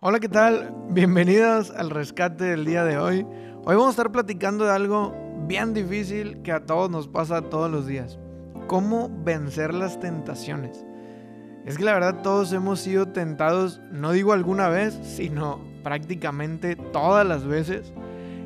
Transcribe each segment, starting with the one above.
Hola, ¿qué tal? Bienvenidos al rescate del día de hoy. Hoy vamos a estar platicando de algo bien difícil que a todos nos pasa todos los días. ¿Cómo vencer las tentaciones? Es que la verdad todos hemos sido tentados, no digo alguna vez, sino prácticamente todas las veces.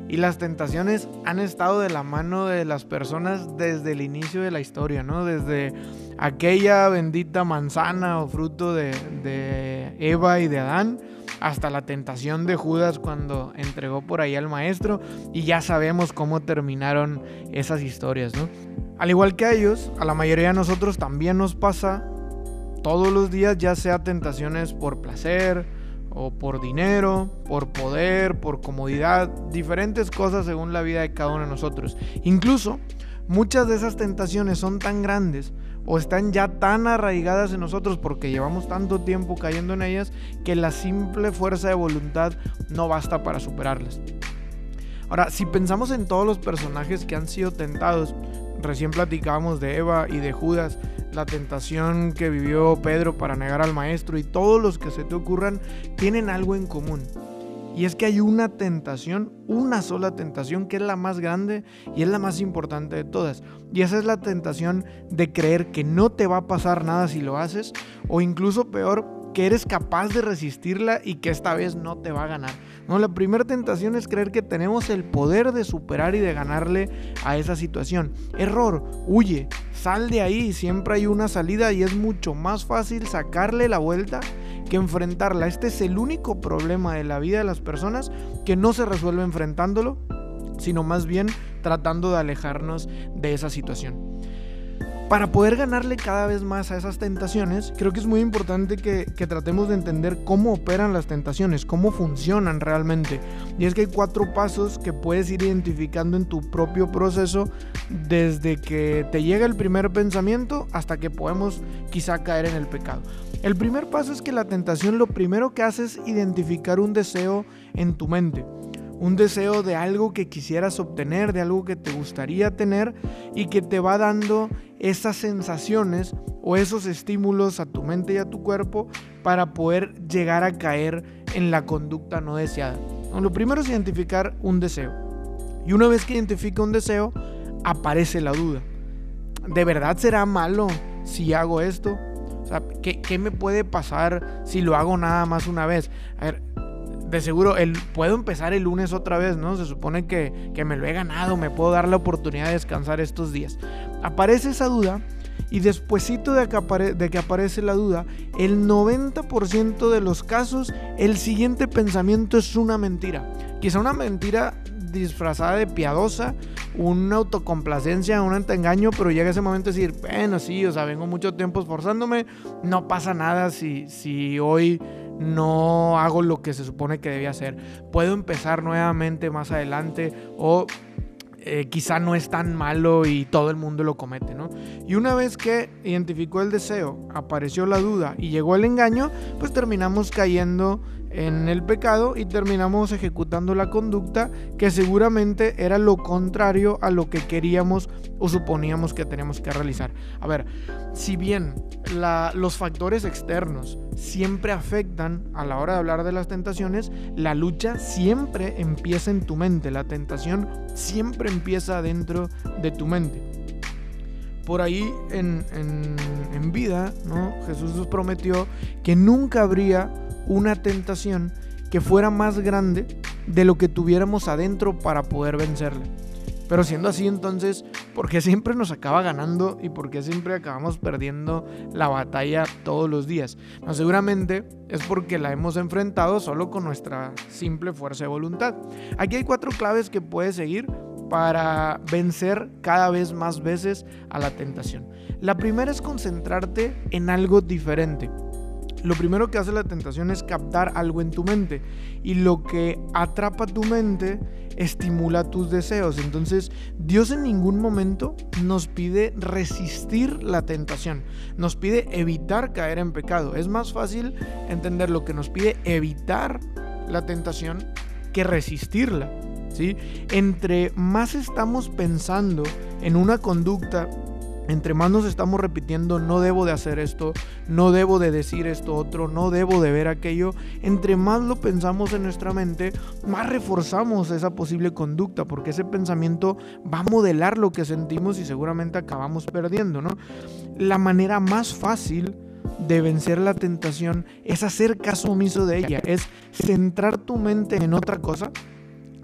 Y las tentaciones han estado de la mano de las personas desde el inicio de la historia, ¿no? Desde aquella bendita manzana o fruto de, de Eva y de Adán hasta la tentación de Judas cuando entregó por ahí al maestro y ya sabemos cómo terminaron esas historias, ¿no? Al igual que a ellos, a la mayoría de nosotros también nos pasa todos los días, ya sea tentaciones por placer o por dinero, por poder, por comodidad, diferentes cosas según la vida de cada uno de nosotros. Incluso muchas de esas tentaciones son tan grandes o están ya tan arraigadas en nosotros porque llevamos tanto tiempo cayendo en ellas que la simple fuerza de voluntad no basta para superarlas. Ahora, si pensamos en todos los personajes que han sido tentados, recién platicábamos de Eva y de Judas, la tentación que vivió Pedro para negar al maestro y todos los que se te ocurran tienen algo en común. Y es que hay una tentación, una sola tentación que es la más grande y es la más importante de todas. Y esa es la tentación de creer que no te va a pasar nada si lo haces o incluso peor, que eres capaz de resistirla y que esta vez no te va a ganar. No, la primera tentación es creer que tenemos el poder de superar y de ganarle a esa situación. Error, huye, sal de ahí, siempre hay una salida y es mucho más fácil sacarle la vuelta que enfrentarla. Este es el único problema de la vida de las personas que no se resuelve enfrentándolo, sino más bien tratando de alejarnos de esa situación. Para poder ganarle cada vez más a esas tentaciones, creo que es muy importante que, tratemos de entender cómo operan las tentaciones, cómo funcionan realmente. Y es que hay cuatro pasos que puedes ir identificando en tu propio proceso desde que te llega el primer pensamiento hasta que podemos quizá caer en el pecado. El primer paso es que la tentación lo primero que hace es identificar un deseo en tu mente un deseo de algo que quisieras obtener, de algo que te gustaría tener y que te va dando esas sensaciones o esos estímulos a tu mente y a tu cuerpo para poder llegar a caer en la conducta no deseada. Lo primero es identificar un deseo. Y una vez que identifica un deseo, aparece la duda. ¿De verdad será malo si hago esto? O sea, ¿qué, ¿qué, me puede pasar si lo hago nada más una vez? A ver, de seguro, el, puedo empezar el lunes otra vez, ¿no? Se supone que, que me lo he ganado, me puedo dar la oportunidad de descansar estos días. Aparece esa duda y despuesito de que, de que aparece la duda, el 90% de los casos, el siguiente pensamiento es una mentira. Quizá una mentira disfrazada de piadosa, una autocomplacencia, un engaño, pero llega ese momento de decir, bueno, sí, o sea, vengo mucho tiempo esforzándome, no pasa nada si, si hoy no hago lo que se supone que debía hacer. Puedo empezar nuevamente más adelante o eh, quizá no es tan malo y todo el mundo lo comete, ¿no? Y una vez que identificó el deseo, apareció la duda y llegó el engaño, pues terminamos cayendo en el pecado y terminamos ejecutando la conducta que seguramente era lo contrario a lo que queríamos o suponíamos que teníamos que realizar. A ver, si bien los factores externos siempre afectan a la hora de hablar de las tentaciones, la lucha siempre empieza en tu mente, la tentación siempre empieza dentro de tu mente. Por ahí en, en vida, ¿no? Jesús nos prometió que nunca habría una tentación que fuera más grande de lo que tuviéramos adentro para poder vencerla. Pero siendo así entonces, ¿por qué siempre nos acaba ganando y por qué siempre acabamos perdiendo la batalla todos los días? No, seguramente es porque la hemos enfrentado solo con nuestra simple fuerza de voluntad. Aquí hay cuatro claves que puedes seguir para vencer cada vez más veces a la tentación. La primera es concentrarte en algo diferente lo primero que hace la tentación es captar algo en tu mente y lo que atrapa tu mente estimula tus deseos. Entonces Dios en ningún momento nos pide resistir la tentación, nos pide evitar caer en pecado. Es más fácil entender lo que nos pide evitar la tentación que resistirla. ¿sí? Entre más estamos pensando en una conducta entre más nos estamos repitiendo, no debo de hacer esto, no debo de decir esto otro, no debo de ver aquello, entre más lo pensamos en nuestra mente, más reforzamos esa posible conducta, porque ese pensamiento va a modelar lo que sentimos y seguramente acabamos perdiendo, ¿no? La manera más fácil de vencer la tentación es hacer caso omiso de ella, es centrar tu mente en otra cosa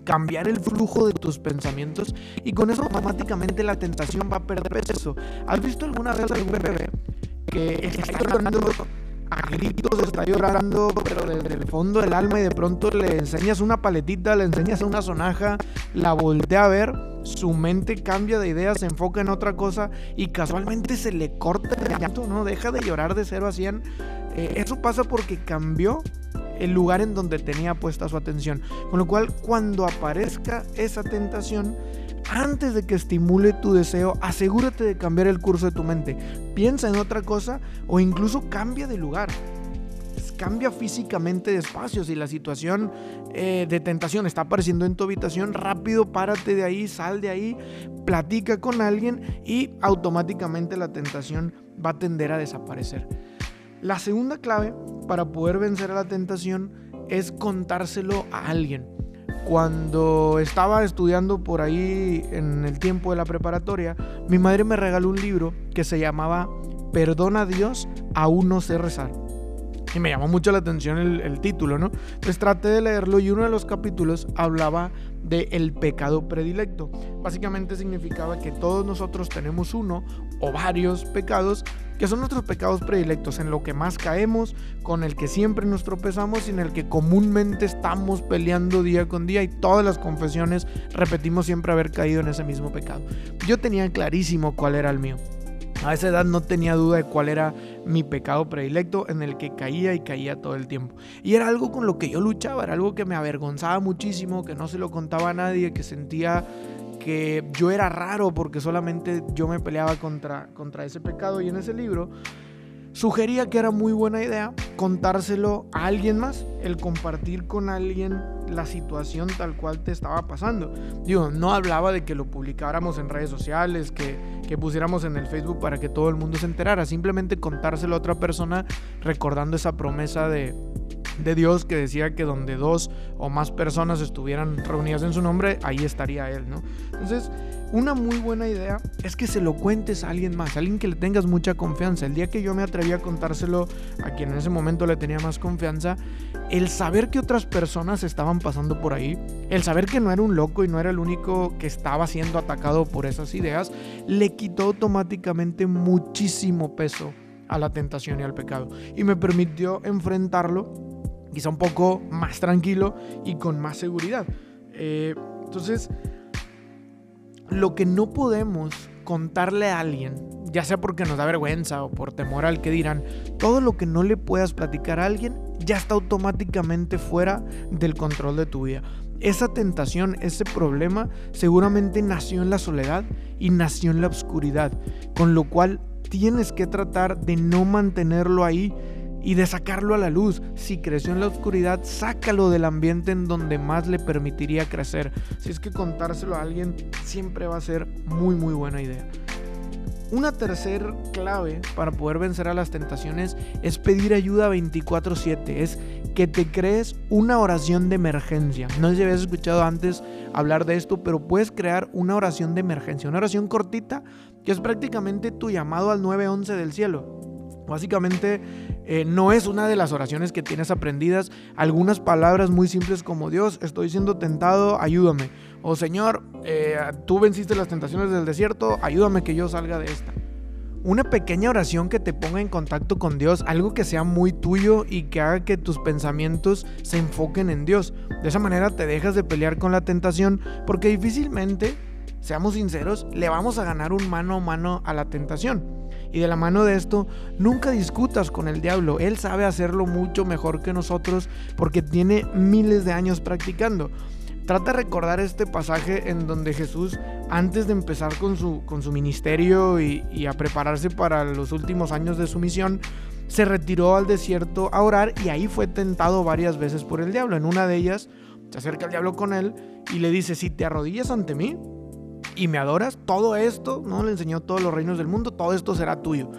cambiar el flujo de tus pensamientos y con eso automáticamente la tentación va a perder peso. ¿Has visto alguna vez algún bebé que está llorando a gritos, está llorando, pero desde el fondo del alma y de pronto le enseñas una paletita, le enseñas una sonaja, la voltea a ver, su mente cambia de idea, se enfoca en otra cosa y casualmente se le corta el llanto, ¿no? Deja de llorar de 0 a 100. Eh, eso pasa porque cambió el lugar en donde tenía puesta su atención. Con lo cual, cuando aparezca esa tentación, antes de que estimule tu deseo, asegúrate de cambiar el curso de tu mente. Piensa en otra cosa o incluso cambia de lugar. Cambia físicamente de espacio. Si la situación eh, de tentación está apareciendo en tu habitación, rápido párate de ahí, sal de ahí, platica con alguien y automáticamente la tentación va a tender a desaparecer. La segunda clave para poder vencer a la tentación es contárselo a alguien. Cuando estaba estudiando por ahí en el tiempo de la preparatoria, mi madre me regaló un libro que se llamaba Perdona a Dios, aún no sé rezar. Y me llamó mucho la atención el, título, ¿no? Entonces traté de leerlo y uno de los capítulos hablaba de el pecado predilecto. Básicamente significaba que todos nosotros tenemos uno o varios pecados que son nuestros pecados predilectos, en lo que más caemos, con el que siempre nos tropezamos y en el que comúnmente estamos peleando día con día y todas las confesiones repetimos siempre haber caído en ese mismo pecado. Yo tenía clarísimo cuál era el mío. A esa edad no tenía duda de cuál era mi pecado predilecto en el que caía y caía todo el tiempo. Y era algo con lo que yo luchaba, era algo que me avergonzaba muchísimo, que no se lo contaba a nadie, que sentía que yo era raro porque solamente yo me peleaba contra, contra ese pecado. Y en ese libro sugería que era muy buena idea contárselo a alguien más, el compartir con alguien la situación tal cual te estaba pasando. Digo, no hablaba de que lo publicáramos en redes sociales, que, que pusiéramos en el Facebook para que todo el mundo se enterara, simplemente contárselo a otra persona recordando esa promesa de, de Dios que decía que donde dos o más personas estuvieran reunidas en su nombre, ahí estaría Él, ¿no? Entonces, una muy buena idea es que se lo cuentes a alguien más, a alguien que le tengas mucha confianza. El día que yo me atreví a contárselo a quien en ese momento le tenía más confianza, el saber que otras personas estaban pasando por ahí, el saber que no era un loco y no era el único que estaba siendo atacado por esas ideas, le quitó automáticamente muchísimo peso a la tentación y al pecado. Y me permitió enfrentarlo quizá un poco más tranquilo y con más seguridad. Eh, entonces, lo que no podemos contarle a alguien, ya sea porque nos da vergüenza o por temor al que dirán, todo lo que no le puedas platicar a alguien ya está automáticamente fuera del control de tu vida. Esa tentación, ese problema seguramente nació en la soledad y nació en la oscuridad, con lo cual tienes que tratar de no mantenerlo ahí y de sacarlo a la luz. Si creció en la oscuridad, sácalo del ambiente en donde más le permitiría crecer. Si es que contárselo a alguien siempre va a ser muy muy buena idea. Una tercera clave para poder vencer a las tentaciones es pedir ayuda 24/7, es que te crees una oración de emergencia. No sé si habías escuchado antes hablar de esto, pero puedes crear una oración de emergencia, una oración cortita que es prácticamente tu llamado al 911 del cielo. Básicamente eh, no es una de las oraciones que tienes aprendidas. Algunas palabras muy simples como Dios, estoy siendo tentado, ayúdame. O Señor, eh, tú venciste las tentaciones del desierto, ayúdame que yo salga de esta. Una pequeña oración que te ponga en contacto con Dios, algo que sea muy tuyo y que haga que tus pensamientos se enfoquen en Dios. De esa manera te dejas de pelear con la tentación porque difícilmente, seamos sinceros, le vamos a ganar un mano a mano a la tentación. Y de la mano de esto, nunca discutas con el diablo. Él sabe hacerlo mucho mejor que nosotros porque tiene miles de años practicando. Trata de recordar este pasaje en donde Jesús, antes de empezar con su, con su ministerio y, y a prepararse para los últimos años de su misión, se retiró al desierto a orar y ahí fue tentado varias veces por el diablo. En una de ellas se acerca el diablo con él y le dice, si te arrodillas ante mí, y me adoras, todo esto, ¿no? Le enseñó todos los reinos del mundo, todo esto será tuyo.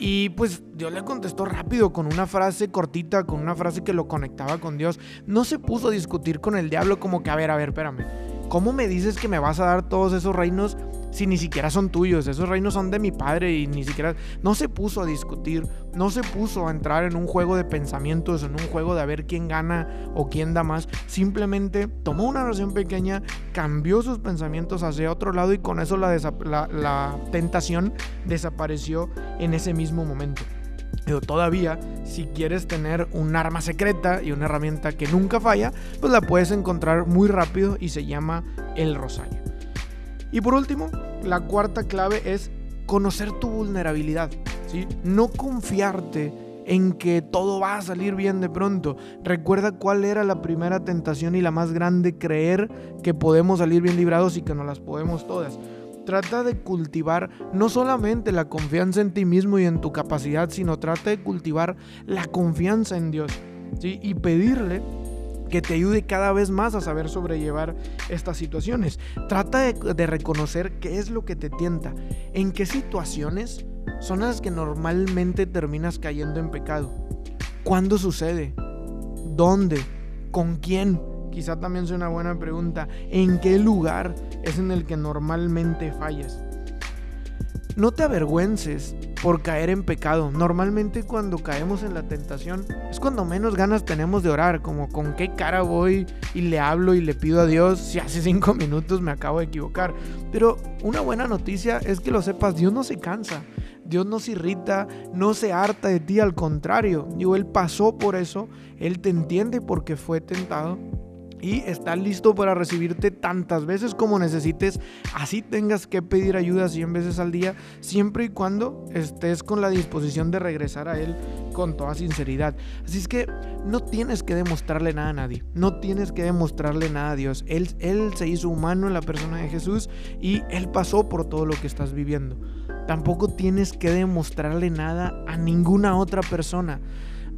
Y pues Dios le contestó rápido con una frase cortita, con una frase que lo conectaba con Dios. No se puso a discutir con el diablo como que, a ver, a ver, espérame. ¿Cómo me dices que me vas a dar todos esos reinos si ni siquiera son tuyos? Esos reinos son de mi padre y ni siquiera... No se puso a discutir, no se puso a entrar en un juego de pensamientos, en un juego de a ver quién gana o quién da más. Simplemente tomó una oración pequeña, cambió sus pensamientos hacia otro lado y con eso la, la tentación desapareció en ese mismo momento. Pero todavía, si quieres tener un arma secreta y una herramienta que nunca falla, pues la puedes encontrar muy rápido y se llama el rosario. Y por último, la cuarta clave es conocer tu vulnerabilidad. ¿sí? No confiarte en que todo va a salir bien de pronto. Recuerda cuál era la primera tentación y la más grande, creer que podemos salir bien librados y que no las podemos todas. Trata de cultivar no solamente la confianza en ti mismo y en tu capacidad, sino trata de cultivar la confianza en Dios. ¿sí? Y pedirle que te ayude cada vez más a saber sobrellevar estas situaciones. Trata de, reconocer qué es lo que te tienta, en qué situaciones son las que normalmente terminas cayendo en pecado. ¿Cuándo sucede? ¿Dónde? ¿Con quién? Quizá también sea una buena pregunta. ¿En qué lugar es en el que normalmente fallas? No te avergüences por caer en pecado. Normalmente cuando caemos en la tentación es cuando menos ganas tenemos de orar, como con qué cara voy y le hablo y le pido a Dios si hace cinco minutos me acabo de equivocar. Pero una buena noticia es que lo sepas, Dios no se cansa. Dios no se irrita, no se harta de ti, al contrario. Digo, Él pasó por eso, Él te entiende porque fue tentado y está listo para recibirte tantas veces como necesites, así tengas que pedir ayuda 100 veces al día, siempre y cuando estés con la disposición de regresar a Él con toda sinceridad. Así es que no tienes que demostrarle nada a nadie, no tienes que demostrarle nada a Dios. Él, él se hizo humano en la persona de Jesús y Él pasó por todo lo que estás viviendo. Tampoco tienes que demostrarle nada a ninguna otra persona,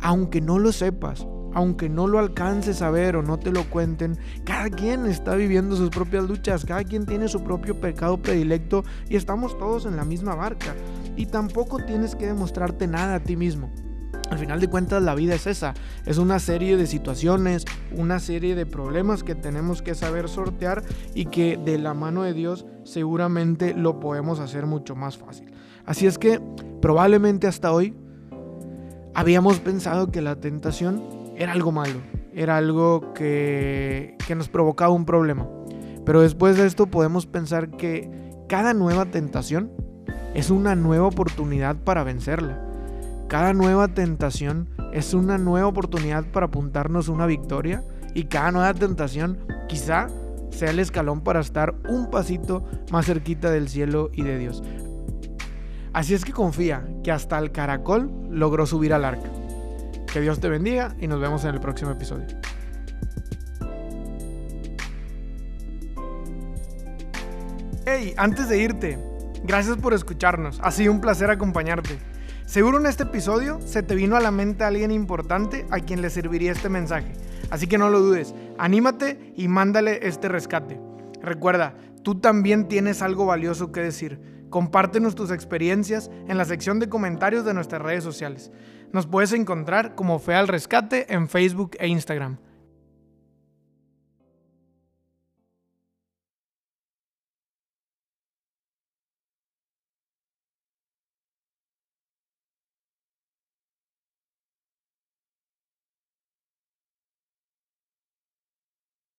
aunque no lo sepas aunque no lo alcances a ver o no te lo cuenten, cada quien está viviendo sus propias luchas, cada quien tiene su propio pecado predilecto y estamos todos en la misma barca. Y tampoco tienes que demostrarte nada a ti mismo. Al final de cuentas la vida es esa, es una serie de situaciones, una serie de problemas que tenemos que saber sortear y que de la mano de Dios seguramente lo podemos hacer mucho más fácil. Así es que probablemente hasta hoy habíamos pensado que la tentación era algo malo, era algo que, que nos provocaba un problema. Pero después de esto podemos pensar que cada nueva tentación es una nueva oportunidad para vencerla. Cada nueva tentación es una nueva oportunidad para apuntarnos una victoria y cada nueva tentación quizá sea el escalón para estar un pasito más cerquita del cielo y de Dios. Así es que confía que hasta el caracol logró subir al arca. Que Dios te bendiga y nos vemos en el próximo episodio. Hey, antes de irte, gracias por escucharnos. Ha sido un placer acompañarte. Seguro en este episodio se te vino a la mente alguien importante a quien le serviría este mensaje. Así que no lo dudes, anímate y mándale este rescate. Recuerda, tú también tienes algo valioso que decir. Compártenos tus experiencias en la sección de comentarios de nuestras redes sociales. Nos puedes encontrar como Fe al Rescate en Facebook e Instagram.